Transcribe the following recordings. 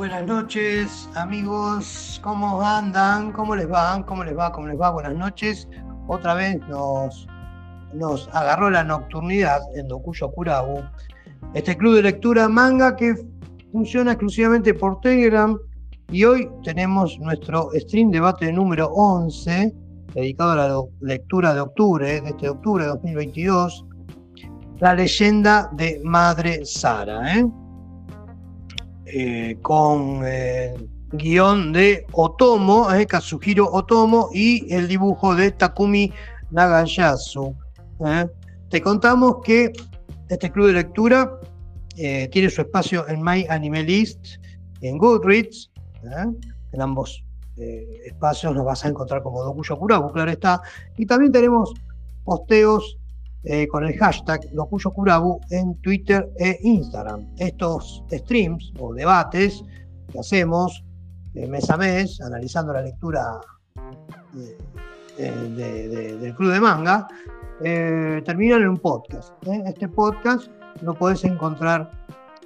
Buenas noches, amigos. ¿Cómo andan? ¿Cómo les va? ¿Cómo les va? ¿Cómo les va? Buenas noches. Otra vez nos, nos agarró la nocturnidad en Dokuyo Kurabu. Este club de lectura manga que funciona exclusivamente por Telegram. Y hoy tenemos nuestro stream debate número 11, dedicado a la lectura de octubre, de este octubre de 2022. La leyenda de Madre Sara. ¿eh? Eh, con eh, guion de Otomo, eh, Kazuhiro Otomo, y el dibujo de Takumi Nagayasu. Te contamos que este club de lectura tiene su espacio en My Anime List, en Goodreads. En ambos espacios nos vas a encontrar como Dokuyo Kurabu, claro está. Y también tenemos posteos eh, con el hashtag Locuyo Kurabu en Twitter e Instagram. Estos streams o debates que hacemos eh, mes a mes, analizando la lectura del Club de Manga, eh, terminan en un podcast. Este podcast lo puedes encontrar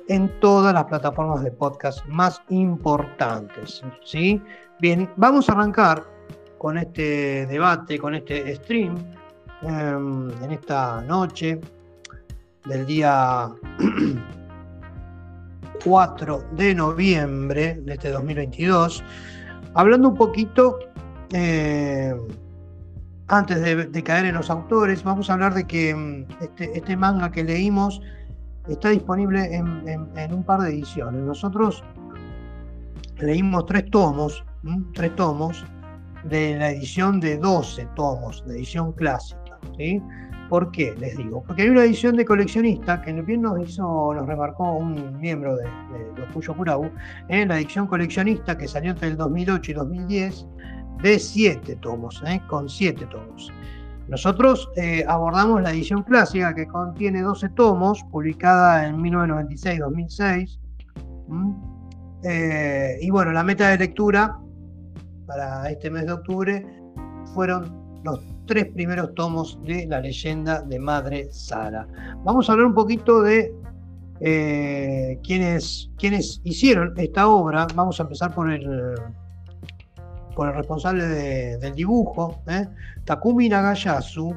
en todas las plataformas de podcast más importantes. ¿sí? Bien, vamos a arrancar con este debate, con este stream en esta noche del día 4 de noviembre de este 2022, hablando un poquito, em, antes de, caer en los autores, vamos a hablar de que em, este, este manga que leímos está disponible en, un par de ediciones. Nosotros leímos tres tomos, tres tomos de la edición de 12 tomos, de edición clásica. ¿Por qué? Les digo. Porque hay una edición de coleccionista que bien nos hizo, nos remarcó un miembro de, de Cuyo Kurabu, en la edición coleccionista que salió entre el 2008 y 2010, de 7 tomos, ¿eh? con 7 tomos. Nosotros eh, abordamos la edición clásica que contiene 12 tomos, publicada en 1996-2006. Eh, y bueno, la meta de lectura para este mes de octubre fueron los tres primeros tomos de la leyenda de Madre Sara. Vamos a hablar un poquito de eh, quienes, hicieron esta obra. Vamos a empezar por el, por el responsable del dibujo, ¿eh? Takumi Nagayasu.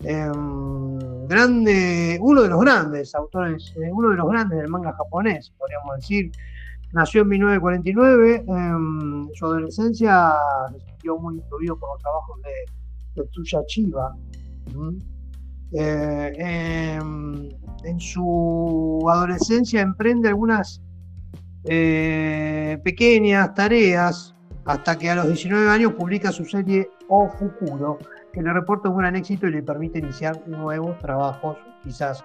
Em, grande, uno de los grandes autores, eh, uno de los grandes del manga japonés, podríamos decir. Nació en 1949, en su adolescencia se sintió muy influido por los trabajos de Tetsuya Chiba. Eh, em, en su adolescencia emprende algunas eh, pequeñas tareas hasta que a los 19 años publica su serie O Fukuro, que le reporta un gran éxito y le permite iniciar nuevos trabajos quizás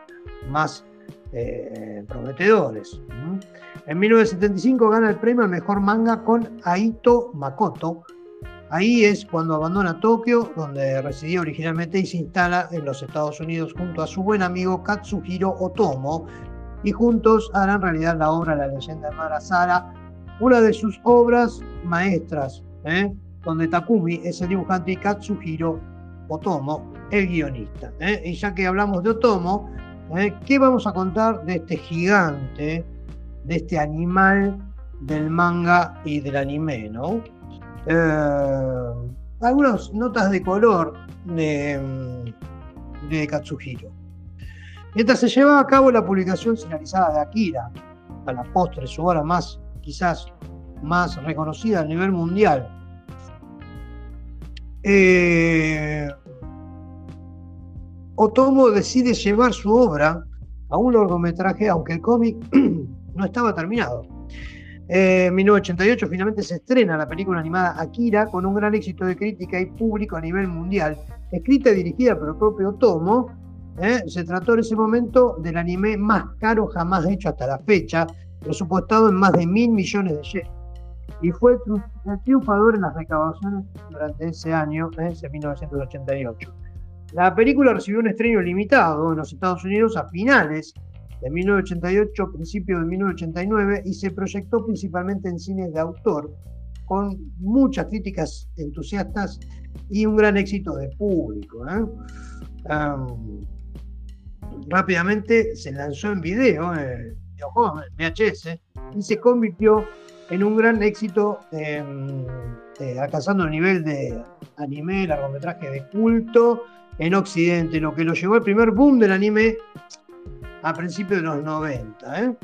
más eh, prometedores. En 1975 gana el premio al mejor manga con Aito Makoto Ahí es cuando abandona Tokio, donde residía originalmente, y se instala en los Estados Unidos junto a su buen amigo Katsuhiro Otomo, y juntos harán realidad la obra La leyenda de Marasara, una de sus obras maestras, ¿eh? donde Takumi es el dibujante y Katsuhiro Otomo el guionista. ¿eh? Y ya que hablamos de Otomo, ¿eh? ¿qué vamos a contar de este gigante, de este animal del manga y del anime, ¿no? Eh, algunas notas de color de, de Katsuhiro. Mientras se llevaba a cabo la publicación finalizada de Akira, a la postre su obra más, quizás más reconocida a nivel mundial, eh, Otomo decide llevar su obra a un largometraje, aunque el cómic no estaba terminado. Eh, en 1988 finalmente se estrena la película animada Akira con un gran éxito de crítica y público a nivel mundial. Escrita y dirigida por el propio Tomo, eh, se trató en ese momento del anime más caro jamás hecho hasta la fecha, presupuestado en más de mil millones de yenes. Y fue triunfador en las recaudaciones durante ese año, eh, ese 1988. La película recibió un estreno limitado en los Estados Unidos a finales de 1988 principio de 1989 y se proyectó principalmente en cines de autor, con muchas críticas entusiastas y un gran éxito de público. ¿eh? rápidamente se lanzó en video, eh, VHS, y se convirtió en un gran éxito, em, eh, alcanzando el nivel de anime, largometraje de culto en Occidente, lo que lo llevó al primer boom del anime a principios de los 90. ¿eh?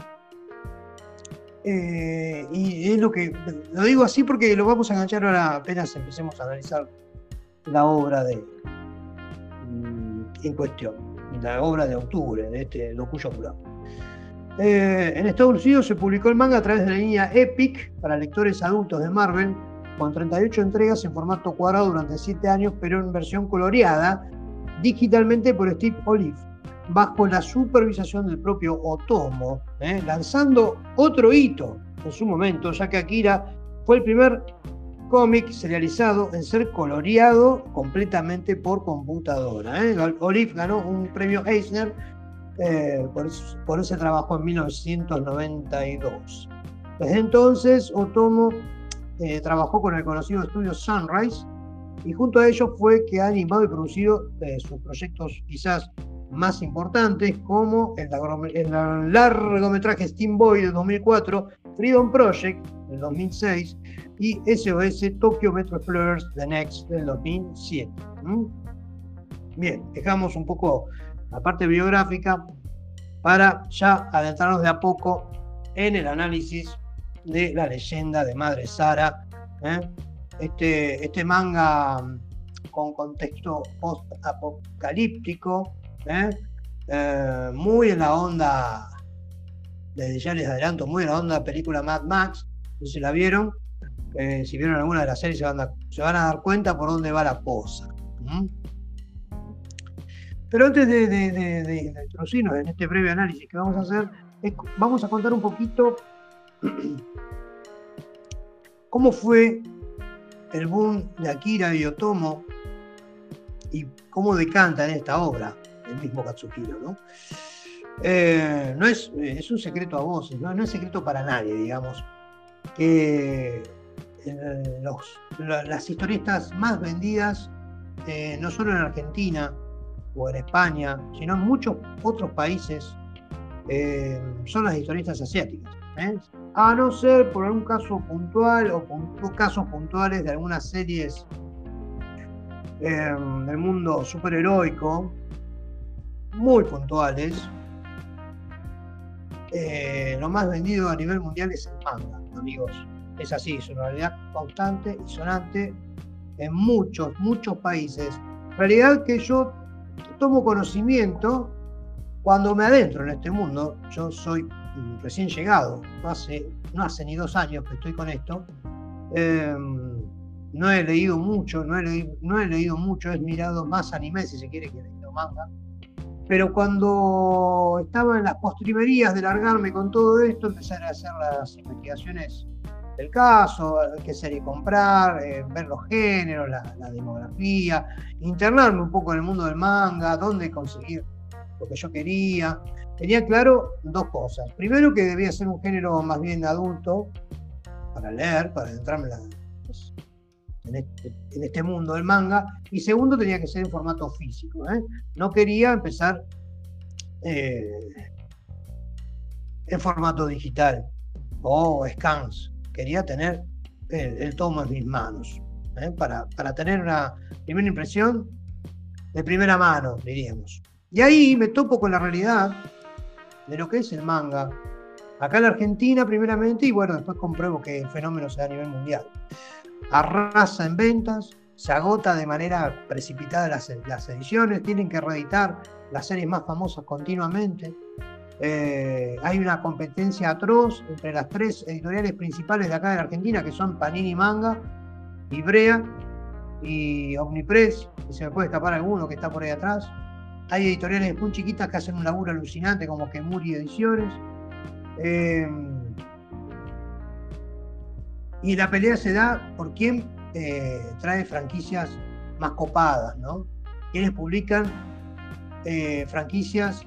Eh, y es lo que lo digo así porque lo vamos a enganchar ahora apenas empecemos a analizar la obra de mm, en cuestión, la obra de octubre de este Locuyo Curado. Eh, en Estados Unidos se publicó el manga a través de la línea Epic para lectores adultos de Marvel, con 38 entregas en formato cuadrado durante 7 años, pero en versión coloreada digitalmente por Steve Olive, bajo la supervisación del propio Otomo, ¿eh? lanzando otro hito en su momento, ya que Akira fue el primer cómic serializado en ser coloreado completamente por computadora. ¿eh? Olive ganó un premio Eisner eh, por, ese trabajo en 1992. Desde entonces, Otomo trabajó con el conocido estudio Sunrise y junto a ellos fue que ha animado y producido sus proyectos quizás más importantes como el, largometraje Steam Boy de 2004, Freedom Project del 2006 y SOS Tokyo Metro Explorers The Next del 2007. Bien, dejamos un poco la parte biográfica para ya adentrarnos de a poco en el análisis de la leyenda de Madre Sara. ¿eh? Este, este manga con contexto post-apocalíptico ¿eh? Eh, muy en la onda, desde ya les adelanto, muy en la onda película Mad Max, no sé si la vieron, eh, si vieron alguna de las series se van, a, dar cuenta por dónde va la cosa. Pero antes de, de, introducirnos en este breve análisis que vamos a hacer, vamos a contar un poquito cómo fue el boom de Akira y Otomo y cómo decanta en esta obra el mismo Katsuhiro, ¿no? Eh, no es, es un secreto a voces, ¿no? no es secreto para nadie, digamos, que eh, las historietas más vendidas, eh, no solo en Argentina o en España, sino en muchos otros países, son las historietas asiáticas. A no ser por algún caso puntual o casos puntuales de algunas series del mundo superheroico, muy puntuales. Eh, lo más vendido a nivel mundial es el manga, amigos. Es así, es una realidad constante y sonante en muchos, muchos países. Realidad que yo tomo conocimiento cuando me adentro en este mundo. Yo soy recién llegado, no hace, no hace ni dos años que estoy con esto. Em, no he leído mucho, no he leído, no he leído mucho, he mirado más anime si se quiere que he leído manga pero cuando estaba en las postrimerías de largarme con todo esto, empecé a hacer las investigaciones del caso, qué serie comprar, eh, ver los géneros, la, demografía, internarme un poco en el mundo del manga, dónde conseguir lo que yo quería. Tenía claro dos cosas. Primero que debía ser un género más bien adulto, para leer, para adentrarme pues, este, en, este, mundo del manga. Y segundo, tenía que ser en formato físico. ¿eh? No quería empezar eh, en formato digital o scans. Quería tener el, tomo en mis manos ¿eh? para, para tener una primera impresión de primera mano, diríamos. Y ahí me topo con la realidad de lo que es el manga. Acá en la Argentina, primeramente, y bueno, después compruebo que el fenómeno se da a nivel mundial arrasa en ventas, se agota de manera precipitada las, ediciones, tienen que reeditar las series más famosas continuamente. Eh, hay una competencia atroz entre las tres editoriales principales de acá de Argentina, que son Panini Manga, Ibrea y Omnipress, y se me puede escapar alguno que está por ahí atrás. Hay editoriales muy chiquitas que hacen un laburo alucinante, como que Muri Ediciones. Eh, y la pelea se da por quién eh, trae franquicias más copadas, ¿no? Quienes publican eh, franquicias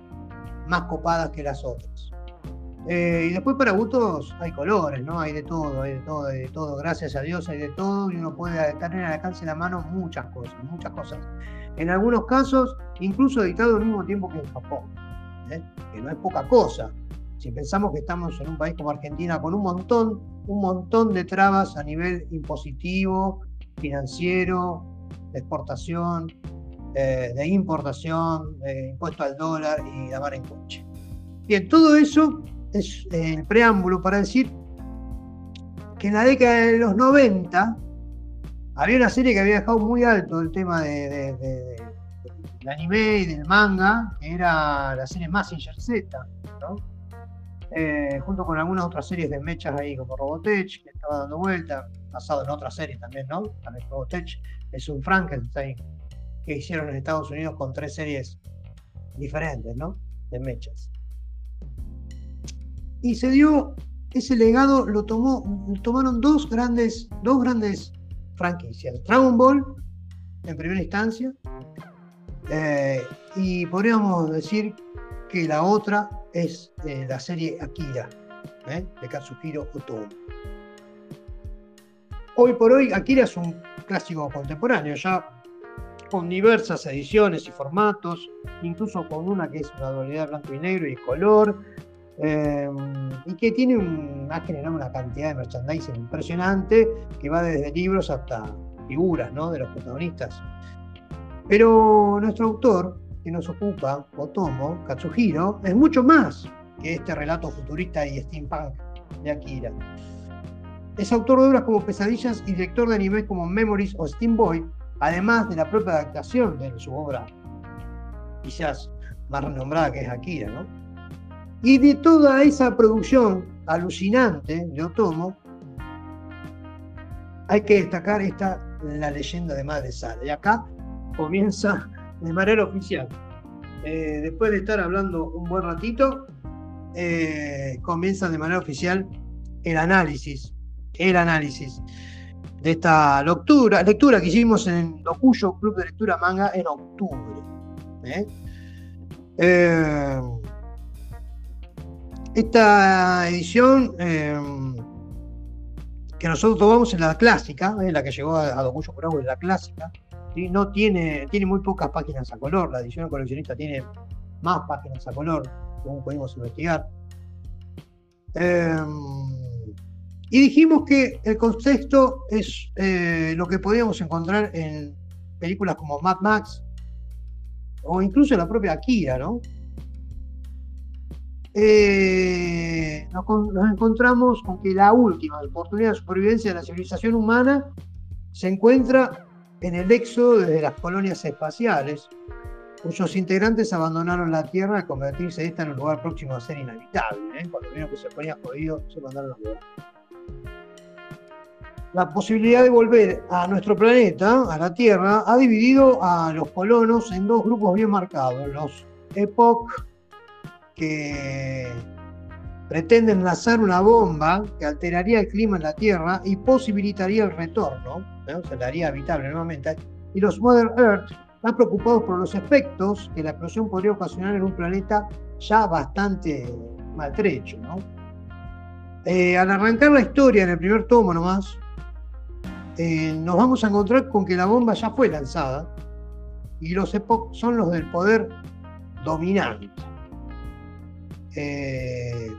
más copadas que las otras. Eh, y después para gustos hay colores, ¿no? Hay de todo, hay de todo, hay de todo. Gracias a Dios hay de todo y uno puede tener al alcance de la mano muchas cosas, muchas cosas. En algunos casos, incluso editado al mismo tiempo que en Japón, que no es poca cosa Si pensamos que estamos en un país como Argentina con un montón, un montón de trabas a nivel impositivo, financiero, de exportación, eh, de importación, de impuesto al dólar y la mar en coche. Bien, todo eso es el preámbulo para decir que en la década de los 90 había una serie que había dejado muy alto el tema de, del anime y del manga, que era la serie Massinger Z, eh, junto con algunas otras series de mechas ahí, como Robotech, que estaba dando vuelta, basado en otras series también, ¿no? También Robotech es un Frankenstein que hicieron en Estados Unidos con tres series diferentes, ¿no? De mechas. Y se dio ese legado, lo tomó, tomaron dos grandes, dos grandes franquicias. Dragon Ball, en primera instancia, eh, y podríamos decir que la otra es eh, la serie Akira, ¿eh? de Katsuhiro Otomo. Hoy por hoy, Akira es un clásico contemporáneo, ya con diversas ediciones y formatos, incluso con una que es una dualidad blanco y negro y color, y que tiene ha generado una cantidad de merchandising impresionante que va desde libros hasta figuras de los protagonistas. Pero nuestro autor, que nos ocupa, Otomo, Katsuhiro, es mucho más que este relato futurista y steampunk de Akira. Es autor de obras como Pesadillas y director de animes como Memories o Steam Boy, además de la propia adaptación de su obra, quizás más renombrada que es Akira, ¿no? Y de toda esa producción alucinante de Otomo, hay que destacar esta, la leyenda de Madre Sara. Y acá comienza de manera oficial. Eh, después de estar hablando un buen ratito, eh, comienza de manera oficial el análisis, el análisis de esta lectura, lectura que hicimos en Dokuyo Club de Lectura Manga en octubre. ¿eh? esta edición que nosotros tomamos en la clásica, la que llegó a, a Dokuyo es la clásica, no tiene, tiene muy pocas páginas a color, la edición coleccionista tiene más páginas a color, como pudimos investigar. Em, y dijimos que el contexto es eh, lo que podíamos encontrar en películas como Mad Max o incluso la propia Akira, ¿no? Eh, nos, encontramos con que la última oportunidad de supervivencia de la civilización humana se encuentra en el éxodo desde las colonias espaciales, cuyos integrantes abandonaron la Tierra al convertirse esta en un lugar próximo a ser inhabitable. ¿eh? Cuando vieron que se ponía jodido, se mandaron a lugar. La posibilidad de volver a nuestro planeta, a la Tierra, ha dividido a los colonos en dos grupos bien marcados. Los Epoch, que pretenden lanzar una bomba que alteraría el clima en la Tierra y posibilitaría el retorno se la haría habitable nuevamente, y los Mother Earth están preocupados por los efectos que la explosión podría ocasionar en un planeta ya bastante maltrecho. Eh, al arrancar la historia en el primer tomo nomás, eh, nos vamos a encontrar con que la bomba ya fue lanzada y los Epoch son los del poder dominante. Eh,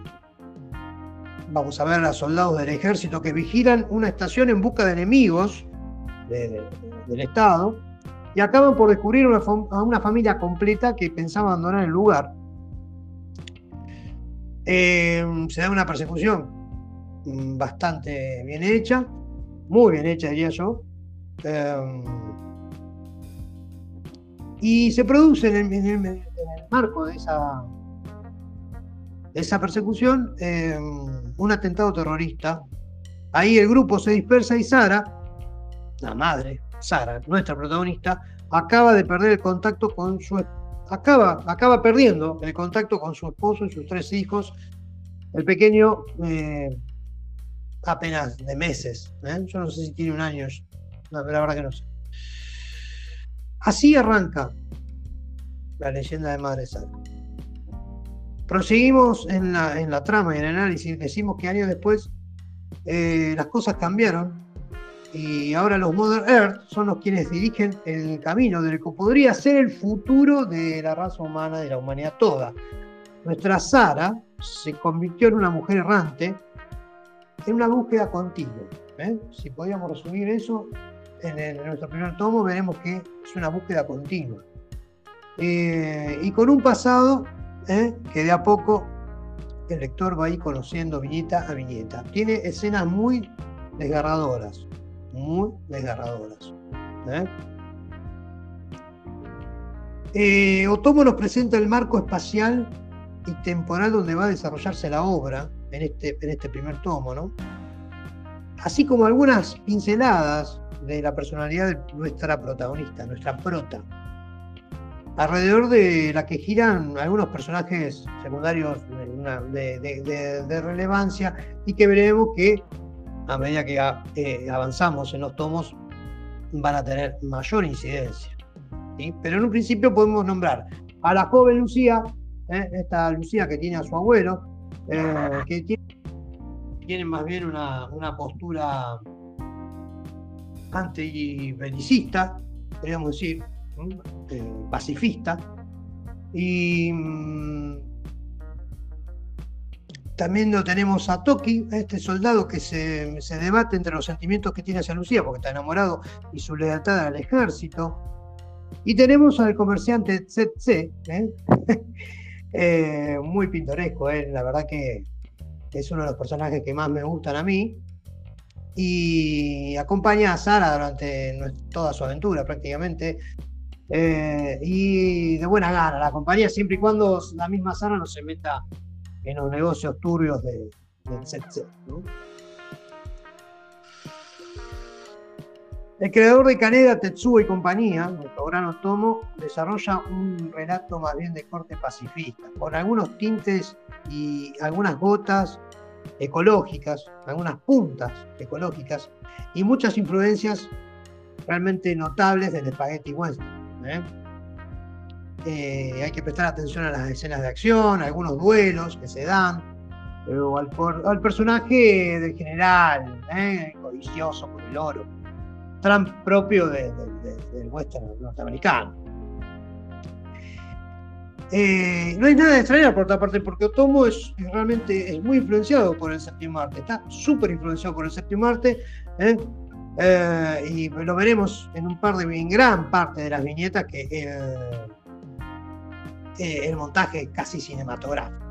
vamos a ver a soldados del ejército que vigilan una estación en busca de enemigos del Estado y acaban por descubrir a una familia completa que pensaba abandonar el lugar. Eh, se da una persecución bastante bien hecha, muy bien hecha diría yo, eh, y se produce en el, marco de esa, esa persecución eh, un atentado terrorista. Ahí el grupo se dispersa y Sara la madre, Sara, nuestra protagonista, acaba de perder el contacto con su acaba, acaba perdiendo el contacto con su esposo y sus tres hijos. El pequeño eh, apenas de meses. ¿eh? Yo no sé si tiene un año. la verdad que no sé. Así arranca la leyenda de Madre Sara. Proseguimos en la, en la trama y en el análisis. Decimos que años después eh, las cosas cambiaron y ahora los Mother Earth son los quienes dirigen el camino del que podría ser el futuro de la raza humana, de la humanidad toda. Nuestra Sara, se convirtió en una mujer errante, en una búsqueda continua. ¿eh? Si podíamos resumir eso, en, nuestro primer tomo veremos que es una búsqueda continua. Eh, y con un pasado ¿eh? que de a poco el lector va a ir conociendo viñeta a viñeta. Tiene escenas muy desgarradoras, muy desgarradoras. Otomo nos presenta el marco espacial y temporal donde va a desarrollarse la obra en este, en este primer tomo, ¿no? Así como algunas pinceladas de la personalidad de nuestra protagonista, nuestra prota, alrededor de la que giran algunos personajes secundarios de, relevancia y que veremos que a medida que eh, avanzamos en los tomos van a tener mayor incidencia. Pero en un principio podemos nombrar a la joven Lucía, ¿eh? esta Lucía que tiene a su abuelo, eh, que tiene, más bien una, postura anti-belicista, podríamos decir, eh, pacifista. Y mm, también lo tenemos a Toki, este soldado que se, debate entre los sentimientos que tiene hacia Lucía, porque está enamorado, y su lealtad al ejército. Y tenemos al comerciante Tsetse, Eh, muy pintoresco, eh. la verdad que es uno de los personajes que más me gustan a mí. Y acompaña a Sara durante toda su aventura prácticamente. Eh, y de buena gana, la acompaña siempre y cuando la misma Sara no se meta en los negocios turbios de, del set, El creador de Caneda, Tetsuo y compañía, nuestro gran Otomo, desarrolla un relato más bien de corte pacifista, con algunos tintes y algunas gotas ecológicas, algunas puntas ecológicas y muchas influencias realmente notables del Spaghetti Western. ¿Eh? Eh, hay que prestar atención a las escenas de acción, a algunos duelos que se dan, eh, o al, personaje del general, codicioso por el oro Trump propio del western norteamericano. Eh, no hay nada de extrañar por otra parte, porque Otomo es realmente es muy influenciado por el séptimo arte, está súper influenciado por el séptimo arte, ¿eh? Eh, y lo veremos en un par de, en gran parte de las viñetas que el montaje casi cinematográfico.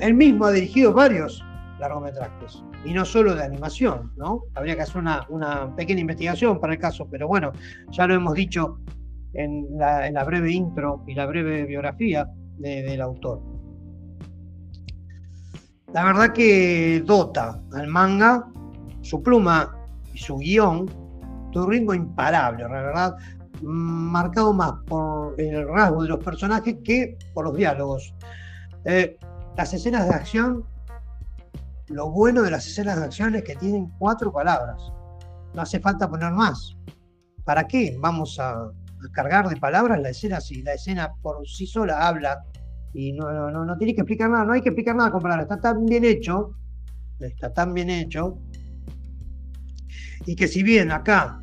él mismo ha dirigido varios largometrajes y no solo de animación, ¿no? Habría que hacer una, pequeña investigación para el caso, pero bueno, ya lo hemos dicho en la, breve intro y la breve biografía del autor. La verdad que dota al manga su pluma y su guion de un ritmo imparable, la verdad, marcado más por el rasgo de los personajes que por los diálogos. Eh, las escenas de acción lo bueno de las escenas de acción es que tienen cuatro palabras. No hace falta poner más. ¿Para qué vamos a, cargar de palabras la escena si la escena por sí sola habla y no, no, no, tiene que explicar nada? No hay que explicar nada con palabras. Está tan bien hecho, está tan bien hecho, y que si bien acá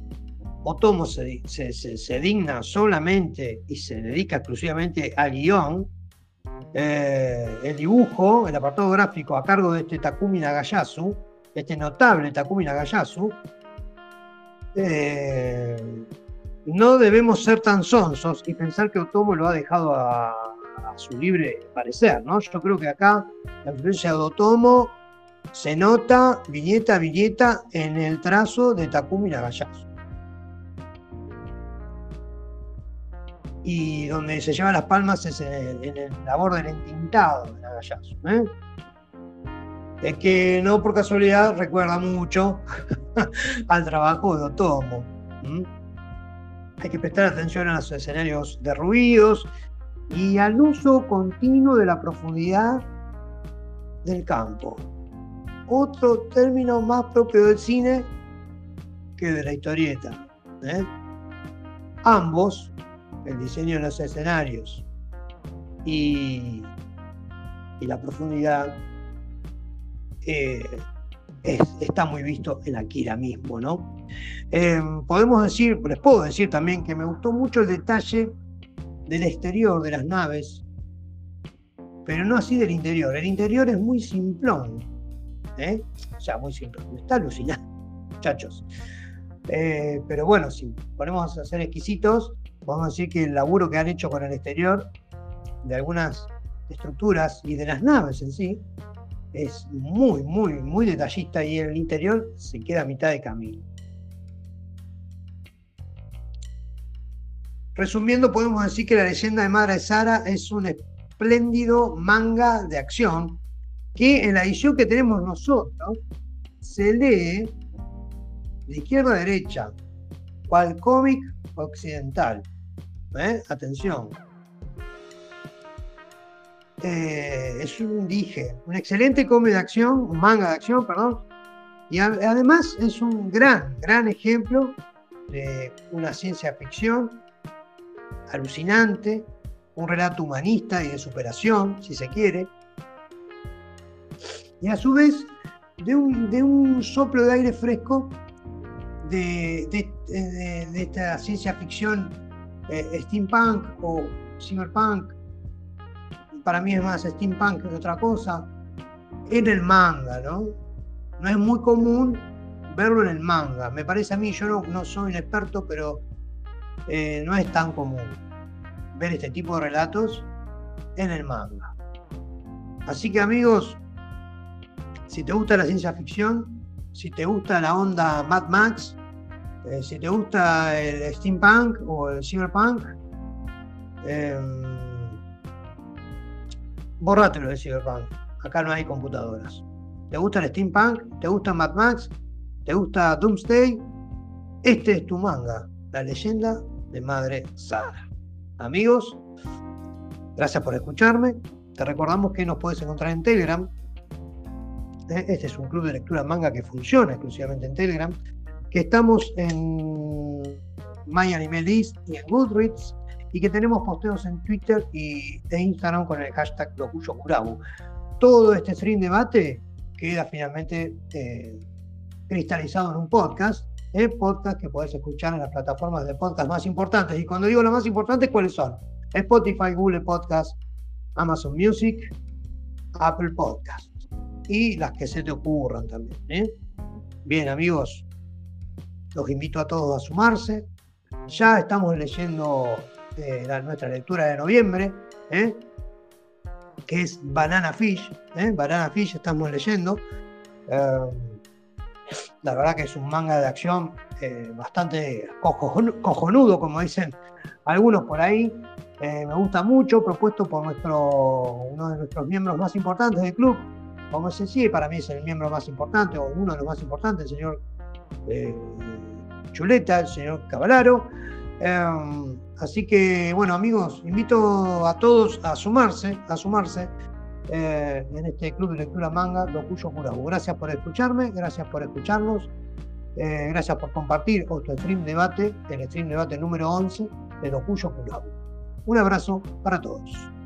Otomo se, se, se digna solamente y se dedica exclusivamente al guion, eh, el dibujo, el apartado gráfico a cargo de este Takumi Nagayasu, este notable Takumi Nagayasu, eh, no debemos ser tan sonsos y pensar que Otomo lo ha dejado a, su libre parecer, ¿no? Yo creo que acá la influencia de Otomo se nota viñeta a viñeta en el trazo de Takumi Nagayasu. y donde se llevan las palmas es en el, labor del entintado de Nagayasu. ¿eh? Es que no por casualidad recuerda mucho al trabajo de Otomo. Hay que prestar atención a los escenarios derruidos y al uso continuo de la profundidad del campo. Otro término más propio del cine que de la historieta. ¿eh? Ambos el diseño de los escenarios y, la profundidad eh, está muy visto en Akira mismo, ¿no? Em, podemos decir, les puedo decir también que me gustó mucho el detalle del exterior de las naves pero no así del interior. El interior es muy simplón, ¿eh? o sea, muy simplón. Está alucinante, muchachos. Eh, pero bueno, si ponemos a ser exquisitos, podemos decir que el laburo que han hecho con el exterior de algunas estructuras y de las naves en sí es muy, muy, muy detallista y el interior se queda a mitad de camino. Resumiendo, podemos decir que la leyenda de Madre Sara es un espléndido manga de acción que en la edición que tenemos nosotros se lee de izquierda a derecha, cual cómic occidental. ¿Eh? Atención. Eh, es un dije, un excelente cómic de acción, un manga de acción, perdón, y además es un gran, gran ejemplo de una ciencia ficción alucinante, un relato humanista y de superación, si se quiere, y a su vez de un, de un soplo de aire fresco de, de, esta ciencia ficción eh, steampunk o cyberpunk, para mí es más steampunk que otra cosa, en el manga, ¿no? No es muy común verlo en el manga. Me parece a mí, yo no, no soy un experto, pero eh, no es tan común ver este tipo de relatos en el manga. Así que amigos, si te gusta la ciencia ficción, si te gusta la onda Mad Max, eh, si te gusta el steampunk o el cyberpunk, eh, borrátelo de cyberpunk. Acá no hay computadoras. ¿Te gusta el steampunk? ¿Te gusta Mad Max? ¿Te gusta Doomsday? Este es tu manga, la leyenda de Madre Sara. Amigos, gracias por escucharme. Te recordamos que nos puedes encontrar en Telegram. Eh, este es un club de lectura manga que funciona exclusivamente en Telegram que estamos en My Anime List y en Goodreads y que tenemos posteos en Twitter y e Instagram con el hashtag LocuyoCurabu. Todo este stream debate queda finalmente eh, cristalizado en un podcast, ¿eh? podcast que podés escuchar en las plataformas de podcast más importantes. Y cuando digo las más importantes, ¿cuáles son? Spotify, Google Podcast, Amazon Music, Apple Podcast y las que se te ocurran también. ¿eh? Bien, amigos, los invito a todos a sumarse. Ya estamos leyendo eh, nuestra lectura de noviembre, ¿eh? que es Banana Fish. Banana Fish estamos leyendo. la verdad que es un manga de acción bastante cojonudo, como dicen algunos por ahí. me gusta mucho, propuesto por nuestro, uno de nuestros miembros más importantes del club. Como se sí, para mí es el miembro más importante o uno de los más importantes, el señor Chuleta, el señor Cavalaro. Em, así que, bueno, amigos, invito a todos a sumarse, a sumarse eh, en este club de lectura manga Dokuyo Kurabu. Gracias por escucharme, gracias por escucharnos, eh, gracias por compartir otro stream debate, el stream debate número 11 de Dokuyo Kurabu. Un abrazo para todos.